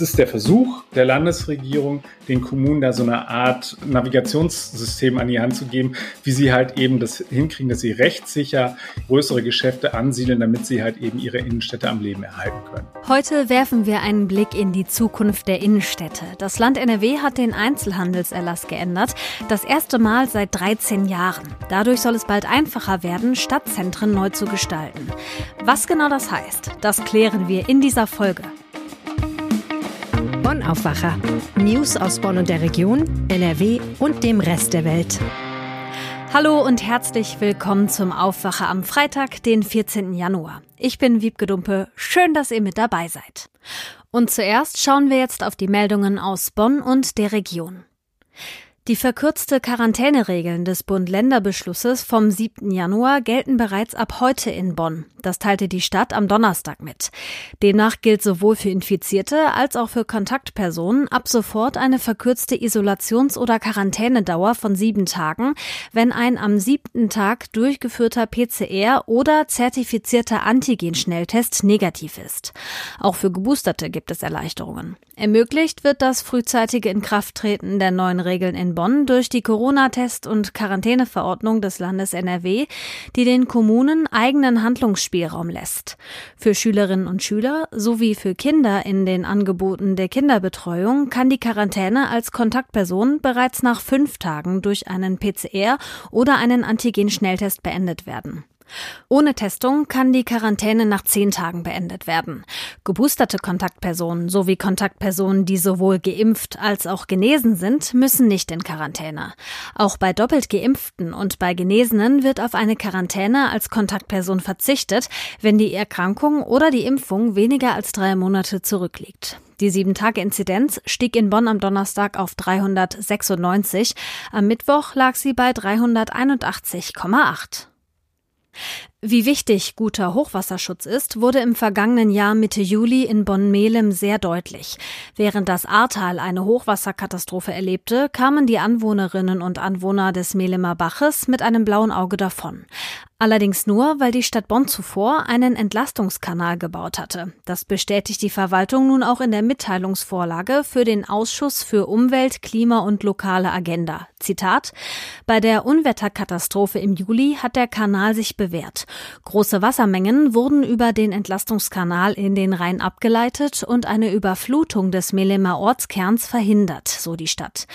es ist der Versuch der Landesregierung, den Kommunen da so eine Art Navigationssystem an die Hand zu geben, wie sie halt eben das hinkriegen, dass sie rechtssicher größere Geschäfte ansiedeln, damit sie halt eben ihre Innenstädte am Leben erhalten können. Heute werfen wir einen Blick in die Zukunft der Innenstädte. Das Land NRW hat den Einzelhandelserlass geändert, das erste Mal seit 13 Jahren. Dadurch soll es bald einfacher werden, Stadtzentren neu zu gestalten. Was genau das heißt, das klären wir in dieser Folge. Aufwacher. News aus Bonn und der Region, NRW und dem Rest der Welt. Hallo und herzlich willkommen zum Aufwacher am Freitag, den 14. Januar. Ich bin Wiebke Dumpe. Schön, dass ihr mit dabei seid. Und zuerst schauen wir jetzt auf die Meldungen aus Bonn und der Region. Die verkürzte Quarantäneregeln des Bund-Länder-Beschlusses vom 7. Januar gelten bereits ab heute in Bonn. Das teilte die Stadt am Donnerstag mit. Demnach gilt sowohl für Infizierte als auch für Kontaktpersonen ab sofort eine verkürzte Isolations- oder Quarantänedauer von sieben Tagen, wenn ein am siebten Tag durchgeführter PCR oder zertifizierter Antigen-Schnelltest negativ ist. Auch für Geboosterte gibt es Erleichterungen. Ermöglicht wird das frühzeitige Inkrafttreten der neuen Regeln in Bonn durch die Corona-Test- und Quarantäneverordnung des Landes NRW, die den Kommunen eigenen Handlungsspielraum lässt. Für Schülerinnen und Schüler sowie für Kinder in den Angeboten der Kinderbetreuung kann die Quarantäne als Kontaktperson bereits nach fünf Tagen durch einen PCR oder einen Antigen-Schnelltest beendet werden. Ohne Testung kann die Quarantäne nach zehn Tagen beendet werden. Geboosterte Kontaktpersonen sowie Kontaktpersonen, die sowohl geimpft als auch genesen sind, müssen nicht in Quarantäne. Auch bei doppelt geimpften und bei Genesenen wird auf eine Quarantäne als Kontaktperson verzichtet, wenn die Erkrankung oder die Impfung weniger als drei Monate zurückliegt. Die 7-Tage-Inzidenz stieg in Bonn am Donnerstag auf 396. Am Mittwoch lag sie bei 381,8. Wie wichtig guter Hochwasserschutz ist, wurde im vergangenen Jahr Mitte Juli in Bonn-Melem sehr deutlich. Während das Ahrtal eine Hochwasserkatastrophe erlebte, kamen die Anwohnerinnen und Anwohner des Melemer Baches mit einem blauen Auge davon. Allerdings nur, weil die Stadt Bonn zuvor einen Entlastungskanal gebaut hatte. Das bestätigt die Verwaltung nun auch in der Mitteilungsvorlage für den Ausschuss für Umwelt, Klima und lokale Agenda. Zitat Bei der Unwetterkatastrophe im Juli hat der Kanal sich bewährt. Große Wassermengen wurden über den Entlastungskanal in den Rhein abgeleitet und eine Überflutung des Melemer Ortskerns verhindert, so die Stadt.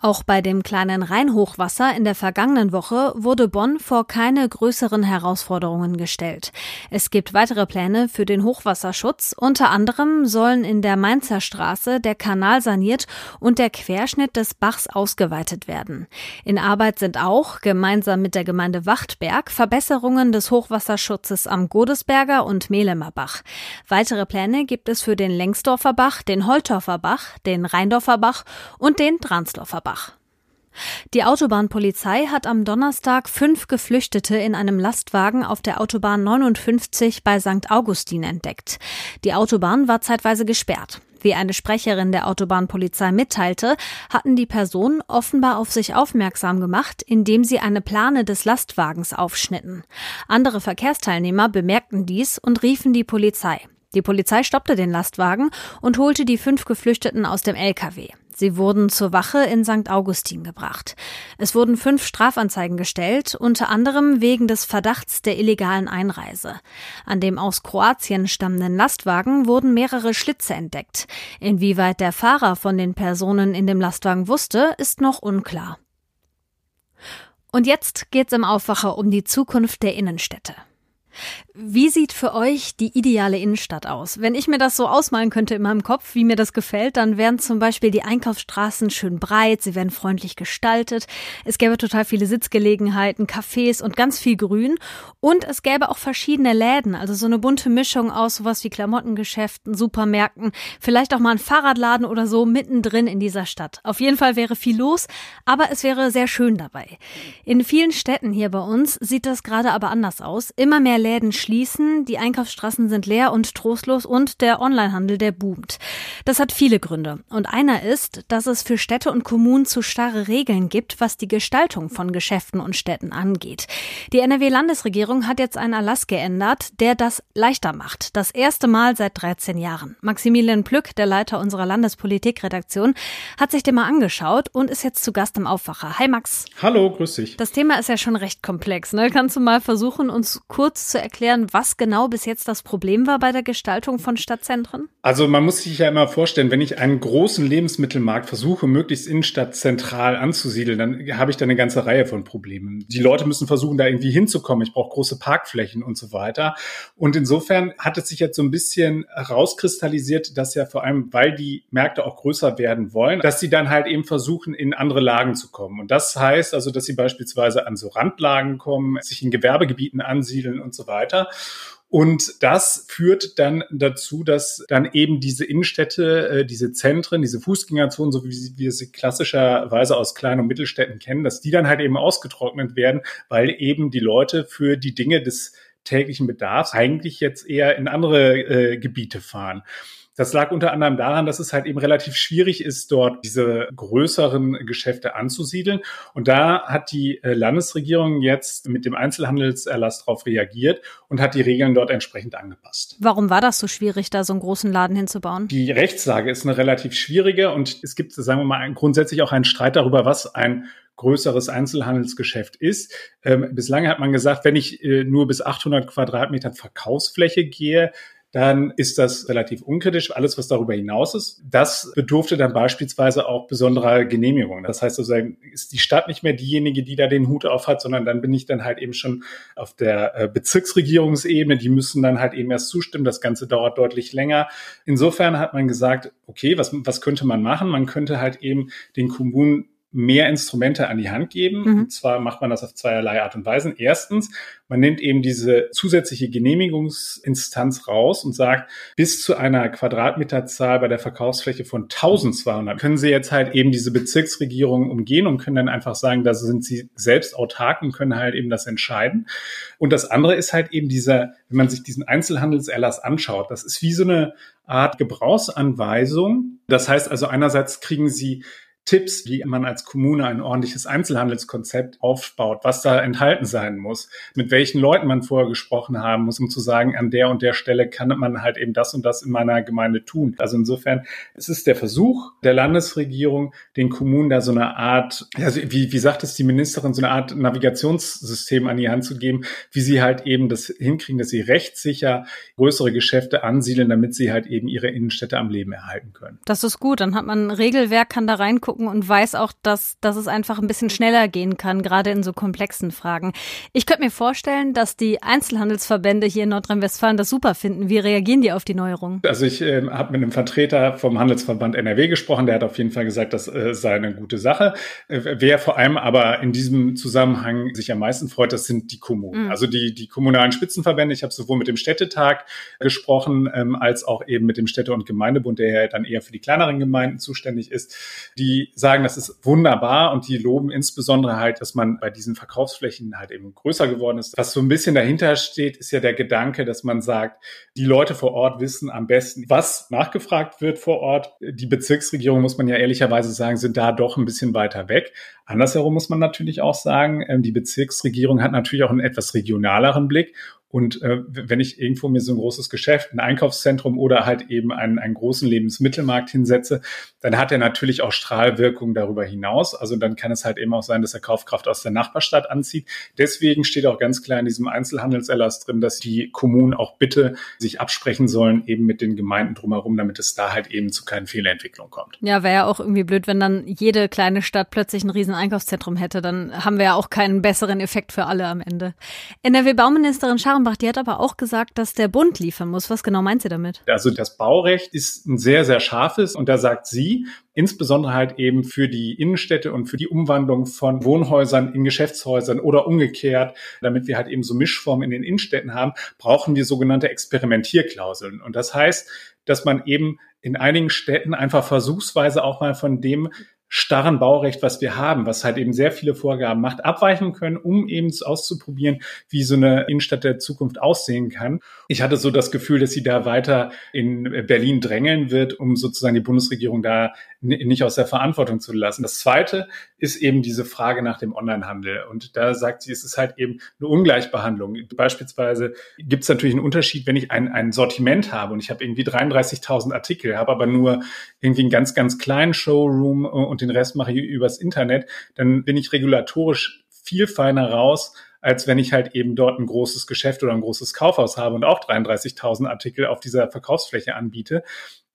Auch bei dem kleinen Rheinhochwasser in der vergangenen Woche wurde Bonn vor keine größeren Herausforderungen gestellt. Es gibt weitere Pläne für den Hochwasserschutz. Unter anderem sollen in der Mainzer Straße der Kanal saniert und der Querschnitt des Bachs ausgeweitet werden. In Arbeit sind auch, gemeinsam mit der Gemeinde Wachtberg, Verbesserungen des Hochwasserschutzes am Godesberger und Mehlemer Bach. Weitere Pläne gibt es für den Lengsdorfer Bach, den Holtorfer Bach, den Rheindorfer Bach und den Dransdorfer Bach. Offenbach. Die Autobahnpolizei hat am Donnerstag fünf Geflüchtete in einem Lastwagen auf der Autobahn 59 bei St. Augustin entdeckt. Die Autobahn war zeitweise gesperrt. Wie eine Sprecherin der Autobahnpolizei mitteilte, hatten die Personen offenbar auf sich aufmerksam gemacht, indem sie eine Plane des Lastwagens aufschnitten. Andere Verkehrsteilnehmer bemerkten dies und riefen die Polizei. Die Polizei stoppte den Lastwagen und holte die fünf Geflüchteten aus dem LKW. Sie wurden zur Wache in St. Augustin gebracht. Es wurden fünf Strafanzeigen gestellt, unter anderem wegen des Verdachts der illegalen Einreise. An dem aus Kroatien stammenden Lastwagen wurden mehrere Schlitze entdeckt. Inwieweit der Fahrer von den Personen in dem Lastwagen wusste, ist noch unklar. Und jetzt geht's im Aufwacher um die Zukunft der Innenstädte. Wie sieht für euch die ideale Innenstadt aus? Wenn ich mir das so ausmalen könnte in meinem Kopf, wie mir das gefällt, dann wären zum Beispiel die Einkaufsstraßen schön breit, sie wären freundlich gestaltet, es gäbe total viele Sitzgelegenheiten, Cafés und ganz viel Grün und es gäbe auch verschiedene Läden, also so eine bunte Mischung aus sowas wie Klamottengeschäften, Supermärkten, vielleicht auch mal ein Fahrradladen oder so mittendrin in dieser Stadt. Auf jeden Fall wäre viel los, aber es wäre sehr schön dabei. In vielen Städten hier bei uns sieht das gerade aber anders aus. Immer mehr Läden schließen, die Einkaufsstraßen sind leer und trostlos und der Onlinehandel, der boomt. Das hat viele Gründe. Und einer ist, dass es für Städte und Kommunen zu starre Regeln gibt, was die Gestaltung von Geschäften und Städten angeht. Die NRW-Landesregierung hat jetzt einen Erlass geändert, der das leichter macht. Das erste Mal seit 13 Jahren. Maximilian Plück, der Leiter unserer Landespolitikredaktion, hat sich den mal angeschaut und ist jetzt zu Gast im Aufwacher. Hi Max. Hallo, grüß dich. Das Thema ist ja schon recht komplex. Ne? Kannst du mal versuchen, uns kurz zu erklären, was genau bis jetzt das Problem war bei der Gestaltung von Stadtzentren? Also man muss sich ja immer vorstellen, wenn ich einen großen Lebensmittelmarkt versuche, möglichst innenstadtzentral anzusiedeln, dann habe ich da eine ganze Reihe von Problemen. Die Leute müssen versuchen, da irgendwie hinzukommen. Ich brauche große Parkflächen und so weiter. Und insofern hat es sich jetzt so ein bisschen herauskristallisiert, dass ja vor allem, weil die Märkte auch größer werden wollen, dass sie dann halt eben versuchen, in andere Lagen zu kommen. Und das heißt also, dass sie beispielsweise an so Randlagen kommen, sich in Gewerbegebieten ansiedeln und so weiter. Und das führt dann dazu, dass dann eben diese Innenstädte, äh, diese Zentren, diese Fußgängerzonen, so wie wir sie klassischerweise aus Klein- und Mittelstädten kennen, dass die dann halt eben ausgetrocknet werden, weil eben die Leute für die Dinge des täglichen Bedarfs eigentlich jetzt eher in andere äh, Gebiete fahren. Das lag unter anderem daran, dass es halt eben relativ schwierig ist, dort diese größeren Geschäfte anzusiedeln. Und da hat die äh, Landesregierung jetzt mit dem Einzelhandelserlass darauf reagiert und hat die Regeln dort entsprechend angepasst. Warum war das so schwierig, da so einen großen Laden hinzubauen? Die Rechtslage ist eine relativ schwierige und es gibt, sagen wir mal, grundsätzlich auch einen Streit darüber, was ein größeres Einzelhandelsgeschäft ist. Ähm, bislang hat man gesagt, wenn ich äh, nur bis 800 Quadratmetern Verkaufsfläche gehe, dann ist das relativ unkritisch. Alles, was darüber hinaus ist, das bedurfte dann beispielsweise auch besonderer Genehmigung. Das heißt sozusagen, ist die Stadt nicht mehr diejenige, die da den Hut auf hat, sondern dann bin ich dann halt eben schon auf der äh, Bezirksregierungsebene. Die müssen dann halt eben erst zustimmen. Das Ganze dauert deutlich länger. Insofern hat man gesagt, okay, was, was könnte man machen? Man könnte halt eben den Kommunen mehr Instrumente an die Hand geben. Mhm. Und zwar macht man das auf zweierlei Art und Weise. Erstens, man nimmt eben diese zusätzliche Genehmigungsinstanz raus und sagt, bis zu einer Quadratmeterzahl bei der Verkaufsfläche von 1200 können Sie jetzt halt eben diese Bezirksregierung umgehen und können dann einfach sagen, da sind Sie selbst autark und können halt eben das entscheiden. Und das andere ist halt eben dieser, wenn man sich diesen Einzelhandelserlass anschaut, das ist wie so eine Art Gebrauchsanweisung. Das heißt also einerseits kriegen Sie Tipps, wie man als Kommune ein ordentliches Einzelhandelskonzept aufbaut, was da enthalten sein muss, mit welchen Leuten man vorher gesprochen haben muss, um zu sagen, an der und der Stelle kann man halt eben das und das in meiner Gemeinde tun. Also insofern, es ist der Versuch der Landesregierung, den Kommunen da so eine Art, also wie, wie sagt es die Ministerin, so eine Art Navigationssystem an die Hand zu geben, wie sie halt eben das hinkriegen, dass sie rechtssicher größere Geschäfte ansiedeln, damit sie halt eben ihre Innenstädte am Leben erhalten können. Das ist gut, dann hat man ein Regelwerk, kann da reingucken gucken und weiß auch, dass, dass es einfach ein bisschen schneller gehen kann, gerade in so komplexen Fragen. Ich könnte mir vorstellen, dass die Einzelhandelsverbände hier in Nordrhein-Westfalen das super finden. Wie reagieren die auf die Neuerung? Also ich äh, habe mit einem Vertreter vom Handelsverband NRW gesprochen, der hat auf jeden Fall gesagt, das äh, sei eine gute Sache. Äh, wer vor allem aber in diesem Zusammenhang sich am meisten freut, das sind die Kommunen. Mhm. Also die, die kommunalen Spitzenverbände. Ich habe sowohl mit dem Städtetag gesprochen, ähm, als auch eben mit dem Städte- und Gemeindebund, der ja dann eher für die kleineren Gemeinden zuständig ist. Die sagen, das ist wunderbar und die loben insbesondere halt, dass man bei diesen Verkaufsflächen halt eben größer geworden ist. Was so ein bisschen dahinter steht, ist ja der Gedanke, dass man sagt, die Leute vor Ort wissen am besten, was nachgefragt wird vor Ort. Die Bezirksregierung, muss man ja ehrlicherweise sagen, sind da doch ein bisschen weiter weg. Andersherum muss man natürlich auch sagen, ähm, die Bezirksregierung hat natürlich auch einen etwas regionaleren Blick und äh, wenn ich irgendwo mir so ein großes Geschäft, ein Einkaufszentrum oder halt eben einen, einen großen Lebensmittelmarkt hinsetze, dann hat er natürlich auch Strahlwirkung darüber hinaus. Also dann kann es halt eben auch sein, dass er Kaufkraft aus der Nachbarstadt anzieht. Deswegen steht auch ganz klar in diesem Einzelhandelserlass drin, dass die Kommunen auch bitte sich absprechen sollen, eben mit den Gemeinden drumherum, damit es da halt eben zu keinen Fehlentwicklungen kommt. Ja, wäre ja auch irgendwie blöd, wenn dann jede kleine Stadt plötzlich ein riesen Einkaufszentrum hätte. Dann haben wir ja auch keinen besseren Effekt für alle am Ende. NRW-Bauministerin Schar Fahrenbach, die hat aber auch gesagt, dass der Bund liefern muss. Was genau meint sie damit? Also das Baurecht ist ein sehr, sehr scharfes und da sagt sie, insbesondere halt eben für die Innenstädte und für die Umwandlung von Wohnhäusern in Geschäftshäusern oder umgekehrt, damit wir halt eben so Mischformen in den Innenstädten haben, brauchen wir sogenannte Experimentierklauseln. Und das heißt, dass man eben in einigen Städten einfach versuchsweise auch mal von dem starren Baurecht, was wir haben, was halt eben sehr viele Vorgaben macht, abweichen können, um eben auszuprobieren, wie so eine Innenstadt der Zukunft aussehen kann. Ich hatte so das Gefühl, dass sie da weiter in Berlin drängeln wird, um sozusagen die Bundesregierung da nicht aus der Verantwortung zu lassen. Das zweite ist eben diese Frage nach dem Onlinehandel. Und da sagt sie, es ist halt eben eine Ungleichbehandlung. Beispielsweise gibt es natürlich einen Unterschied, wenn ich ein, ein Sortiment habe und ich habe irgendwie 33.000 Artikel, habe aber nur irgendwie einen ganz, ganz kleinen Showroom und den Rest mache ich übers Internet, dann bin ich regulatorisch viel feiner raus, als wenn ich halt eben dort ein großes Geschäft oder ein großes Kaufhaus habe und auch 33.000 Artikel auf dieser Verkaufsfläche anbiete.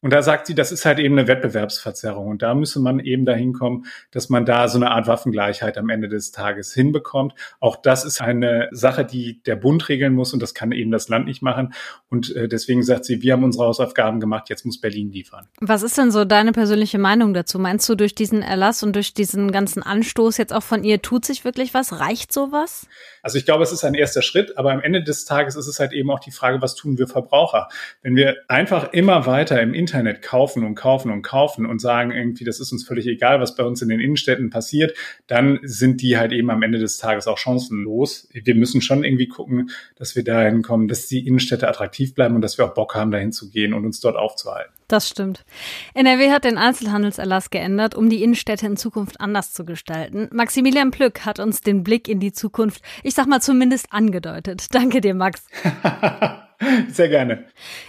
Und da sagt sie, das ist halt eben eine Wettbewerbsverzerrung. Und da müsse man eben dahin kommen, dass man da so eine Art Waffengleichheit am Ende des Tages hinbekommt. Auch das ist eine Sache, die der Bund regeln muss und das kann eben das Land nicht machen. Und äh, deswegen sagt sie, wir haben unsere Hausaufgaben gemacht, jetzt muss Berlin liefern. Was ist denn so deine persönliche Meinung dazu? Meinst du, durch diesen Erlass und durch diesen ganzen Anstoß jetzt auch von ihr tut sich wirklich was? Reicht sowas? Also ich glaube, es ist ein erster Schritt, aber am Ende des Tages ist es halt eben auch die Frage, was tun wir Verbraucher? Wenn wir einfach immer weiter im Internet Internet kaufen und kaufen und kaufen und sagen irgendwie, das ist uns völlig egal, was bei uns in den Innenstädten passiert, dann sind die halt eben am Ende des Tages auch chancenlos. Wir müssen schon irgendwie gucken, dass wir dahin kommen, dass die Innenstädte attraktiv bleiben und dass wir auch Bock haben, dahin zu gehen und uns dort aufzuhalten. Das stimmt. NRW hat den Einzelhandelserlass geändert, um die Innenstädte in Zukunft anders zu gestalten. Maximilian Plück hat uns den Blick in die Zukunft, ich sag mal zumindest angedeutet. Danke dir, Max. Sehr gerne.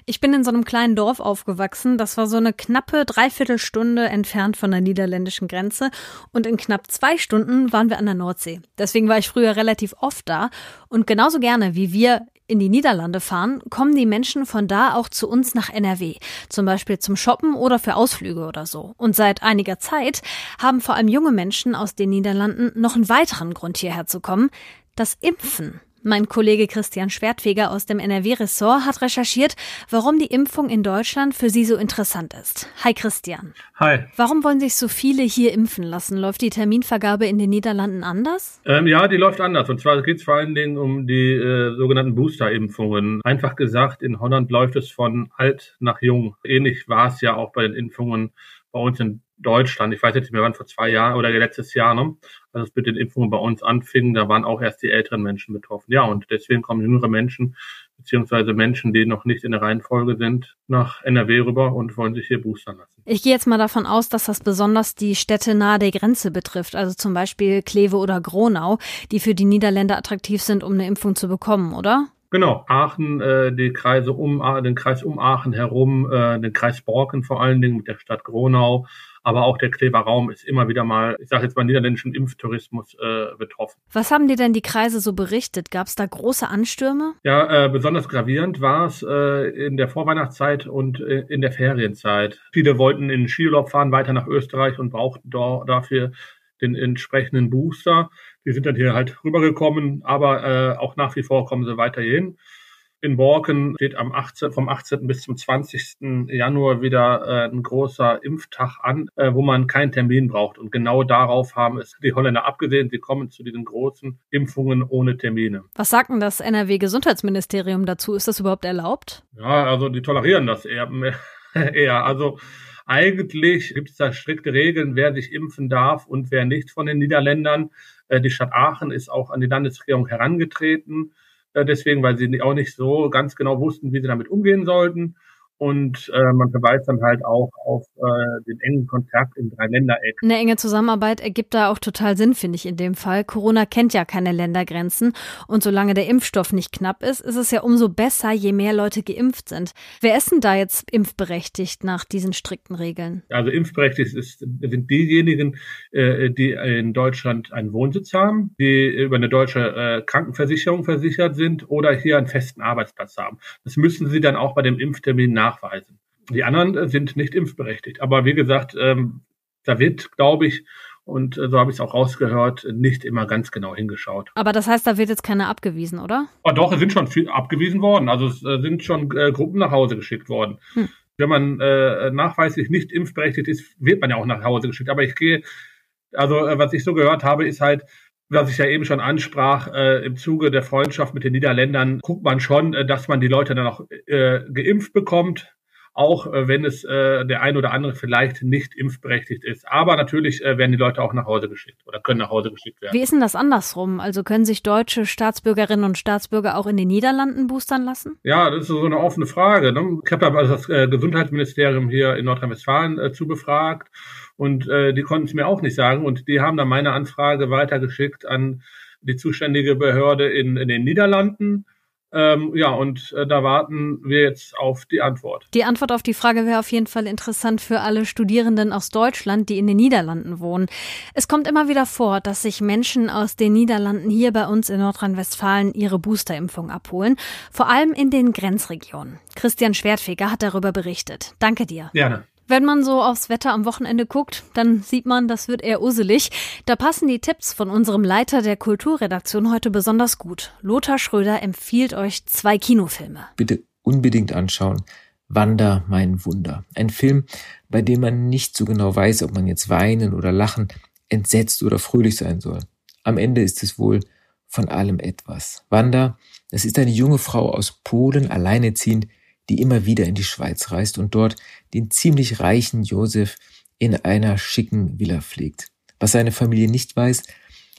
Ich bin in so einem kleinen Dorf aufgewachsen. Das war so eine knappe Dreiviertelstunde entfernt von der niederländischen Grenze. Und in knapp zwei Stunden waren wir an der Nordsee. Deswegen war ich früher relativ oft da. Und genauso gerne wie wir in die Niederlande fahren, kommen die Menschen von da auch zu uns nach NRW. Zum Beispiel zum Shoppen oder für Ausflüge oder so. Und seit einiger Zeit haben vor allem junge Menschen aus den Niederlanden noch einen weiteren Grund hierher zu kommen. Das Impfen. Mein Kollege Christian Schwertfeger aus dem NRW-Ressort hat recherchiert, warum die Impfung in Deutschland für Sie so interessant ist. Hi Christian. Hi. Warum wollen sich so viele hier impfen lassen? Läuft die Terminvergabe in den Niederlanden anders? Ähm, ja, die läuft anders. Und zwar geht es vor allen Dingen um die äh, sogenannten Booster-Impfungen. Einfach gesagt, in Holland läuft es von alt nach jung. Ähnlich war es ja auch bei den Impfungen bei uns in Deutschland, ich weiß jetzt nicht mehr wann, vor zwei Jahren oder letztes Jahr, ne, als es mit den Impfungen bei uns anfing, da waren auch erst die älteren Menschen betroffen. Ja, und deswegen kommen jüngere Menschen, beziehungsweise Menschen, die noch nicht in der Reihenfolge sind, nach NRW rüber und wollen sich hier boostern lassen. Ich gehe jetzt mal davon aus, dass das besonders die Städte nahe der Grenze betrifft, also zum Beispiel Kleve oder Gronau, die für die Niederländer attraktiv sind, um eine Impfung zu bekommen, oder? Genau, Aachen, äh, die Kreise um den Kreis um Aachen herum, äh, den Kreis Borken vor allen Dingen mit der Stadt Gronau, aber auch der Kleber Raum ist immer wieder mal, ich sage jetzt mal, niederländischen Impftourismus äh, betroffen. Was haben dir denn die Kreise so berichtet? Gab es da große Anstürme? Ja, äh, besonders gravierend war es äh, in der Vorweihnachtszeit und äh, in der Ferienzeit. Viele wollten in den Skiurlaub fahren, weiter nach Österreich und brauchten da, dafür den entsprechenden Booster. Die sind dann hier halt rübergekommen, aber äh, auch nach wie vor kommen sie weiter hierhin. In Borken steht am 18, vom 18. bis zum 20. Januar wieder äh, ein großer Impftag an, äh, wo man keinen Termin braucht. Und genau darauf haben es die Holländer abgesehen. Sie kommen zu diesen großen Impfungen ohne Termine. Was sagt denn das NRW-Gesundheitsministerium dazu? Ist das überhaupt erlaubt? Ja, also die tolerieren das eher. eher. Also eigentlich gibt es da strikte Regeln, wer sich impfen darf und wer nicht von den Niederländern. Äh, die Stadt Aachen ist auch an die Landesregierung herangetreten, deswegen, weil sie auch nicht so ganz genau wussten, wie sie damit umgehen sollten. Und äh, man verweist dann halt auch auf äh, den engen Kontakt im Dreiländereck. Eine enge Zusammenarbeit ergibt da auch total Sinn, finde ich in dem Fall. Corona kennt ja keine Ländergrenzen und solange der Impfstoff nicht knapp ist, ist es ja umso besser, je mehr Leute geimpft sind. Wer ist denn da jetzt impfberechtigt nach diesen strikten Regeln? Also impfberechtigt ist, sind diejenigen, äh, die in Deutschland einen Wohnsitz haben, die über eine deutsche äh, Krankenversicherung versichert sind oder hier einen festen Arbeitsplatz haben. Das müssen sie dann auch bei dem Impftermin nachweisen. Die anderen äh, sind nicht impfberechtigt. Aber wie gesagt, ähm, da wird, glaube ich, und äh, so habe ich es auch rausgehört, nicht immer ganz genau hingeschaut. Aber das heißt, da wird jetzt keiner abgewiesen, oder? Oh, doch, es sind schon viel abgewiesen worden. Also es äh, sind schon äh, Gruppen nach Hause geschickt worden. Hm. Wenn man äh, nachweislich nicht impfberechtigt ist, wird man ja auch nach Hause geschickt. Aber ich gehe, also äh, was ich so gehört habe, ist halt, was ich ja eben schon ansprach, äh, im Zuge der Freundschaft mit den Niederländern guckt man schon, äh, dass man die Leute dann auch äh, geimpft bekommt. Auch äh, wenn es äh, der ein oder andere vielleicht nicht impfberechtigt ist. Aber natürlich äh, werden die Leute auch nach Hause geschickt oder können nach Hause geschickt werden. Wie ist denn das andersrum? Also können sich deutsche Staatsbürgerinnen und Staatsbürger auch in den Niederlanden boostern lassen? Ja, das ist so eine offene Frage. Ne? Ich habe da also das äh, Gesundheitsministerium hier in Nordrhein-Westfalen äh, zu befragt und äh, die konnten es mir auch nicht sagen und die haben dann meine Anfrage weitergeschickt an die zuständige Behörde in, in den Niederlanden ähm, ja, und äh, da warten wir jetzt auf die Antwort. Die Antwort auf die Frage wäre auf jeden Fall interessant für alle Studierenden aus Deutschland, die in den Niederlanden wohnen. Es kommt immer wieder vor, dass sich Menschen aus den Niederlanden hier bei uns in Nordrhein-Westfalen ihre Boosterimpfung abholen, vor allem in den Grenzregionen. Christian Schwertfeger hat darüber berichtet. Danke dir. Gerne. Wenn man so aufs Wetter am Wochenende guckt, dann sieht man, das wird eher uselig. Da passen die Tipps von unserem Leiter der Kulturredaktion heute besonders gut. Lothar Schröder empfiehlt euch zwei Kinofilme. Bitte unbedingt anschauen. Wander, mein Wunder. Ein Film, bei dem man nicht so genau weiß, ob man jetzt weinen oder lachen, entsetzt oder fröhlich sein soll. Am Ende ist es wohl von allem etwas. Wanda, das ist eine junge Frau aus Polen, alleineziehend, die immer wieder in die Schweiz reist und dort den ziemlich reichen Josef in einer schicken Villa pflegt. Was seine Familie nicht weiß,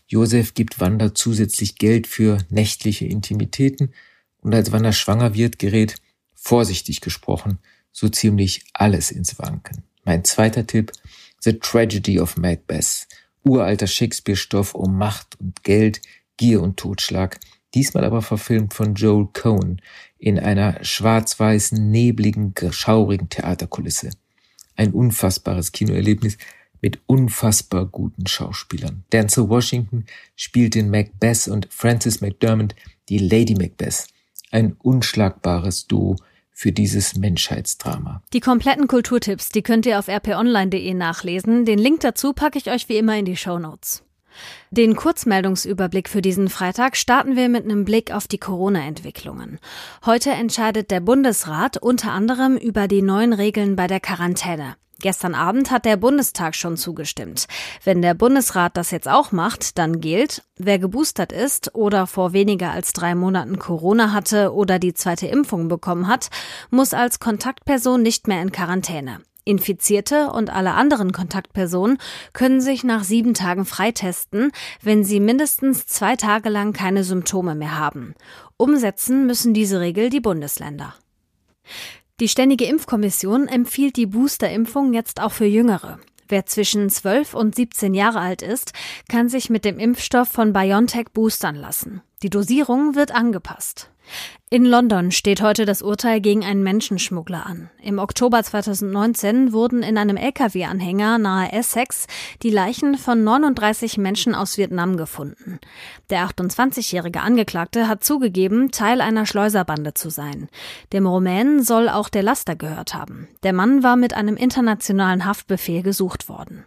Josef gibt Wanda zusätzlich Geld für nächtliche Intimitäten und als Wanda schwanger wird, gerät, vorsichtig gesprochen, so ziemlich alles ins Wanken. Mein zweiter Tipp, The Tragedy of Macbeth. Uralter Shakespeare-Stoff um Macht und Geld, Gier und Totschlag, diesmal aber verfilmt von Joel Cohen in einer schwarz-weißen, nebligen, schaurigen Theaterkulisse. Ein unfassbares Kinoerlebnis mit unfassbar guten Schauspielern. Denzel Washington spielt den Macbeth und Frances McDermott die Lady Macbeth. Ein unschlagbares Duo für dieses Menschheitsdrama. Die kompletten Kulturtipps, die könnt ihr auf rponline.de nachlesen. Den Link dazu packe ich euch wie immer in die Show Notes. Den Kurzmeldungsüberblick für diesen Freitag starten wir mit einem Blick auf die Corona-Entwicklungen. Heute entscheidet der Bundesrat unter anderem über die neuen Regeln bei der Quarantäne. Gestern Abend hat der Bundestag schon zugestimmt. Wenn der Bundesrat das jetzt auch macht, dann gilt, wer geboostert ist oder vor weniger als drei Monaten Corona hatte oder die zweite Impfung bekommen hat, muss als Kontaktperson nicht mehr in Quarantäne. Infizierte und alle anderen Kontaktpersonen können sich nach sieben Tagen freitesten, wenn sie mindestens zwei Tage lang keine Symptome mehr haben. Umsetzen müssen diese Regel die Bundesländer. Die Ständige Impfkommission empfiehlt die Boosterimpfung jetzt auch für Jüngere. Wer zwischen 12 und 17 Jahre alt ist, kann sich mit dem Impfstoff von BioNTech boostern lassen. Die Dosierung wird angepasst. In London steht heute das Urteil gegen einen Menschenschmuggler an. Im Oktober 2019 wurden in einem Lkw-Anhänger nahe Essex die Leichen von 39 Menschen aus Vietnam gefunden. Der 28-jährige Angeklagte hat zugegeben, Teil einer Schleuserbande zu sein. Dem Rumänen soll auch der Laster gehört haben. Der Mann war mit einem internationalen Haftbefehl gesucht worden.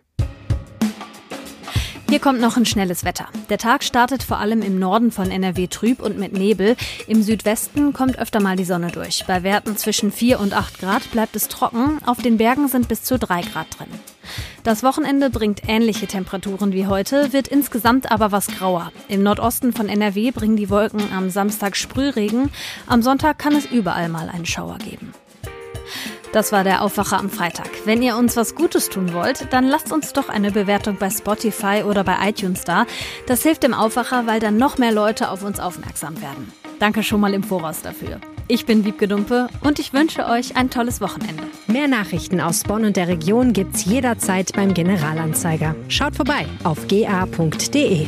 Hier kommt noch ein schnelles Wetter. Der Tag startet vor allem im Norden von NRW trüb und mit Nebel. Im Südwesten kommt öfter mal die Sonne durch. Bei Werten zwischen 4 und 8 Grad bleibt es trocken. Auf den Bergen sind bis zu 3 Grad drin. Das Wochenende bringt ähnliche Temperaturen wie heute, wird insgesamt aber was grauer. Im Nordosten von NRW bringen die Wolken am Samstag Sprühregen. Am Sonntag kann es überall mal einen Schauer geben. Das war der Aufwacher am Freitag. Wenn ihr uns was Gutes tun wollt, dann lasst uns doch eine Bewertung bei Spotify oder bei iTunes da. Das hilft dem Aufwacher, weil dann noch mehr Leute auf uns aufmerksam werden. Danke schon mal im Voraus dafür. Ich bin Wiebke Dumpe und ich wünsche euch ein tolles Wochenende. Mehr Nachrichten aus Bonn und der Region gibt's jederzeit beim Generalanzeiger. Schaut vorbei auf ga.de.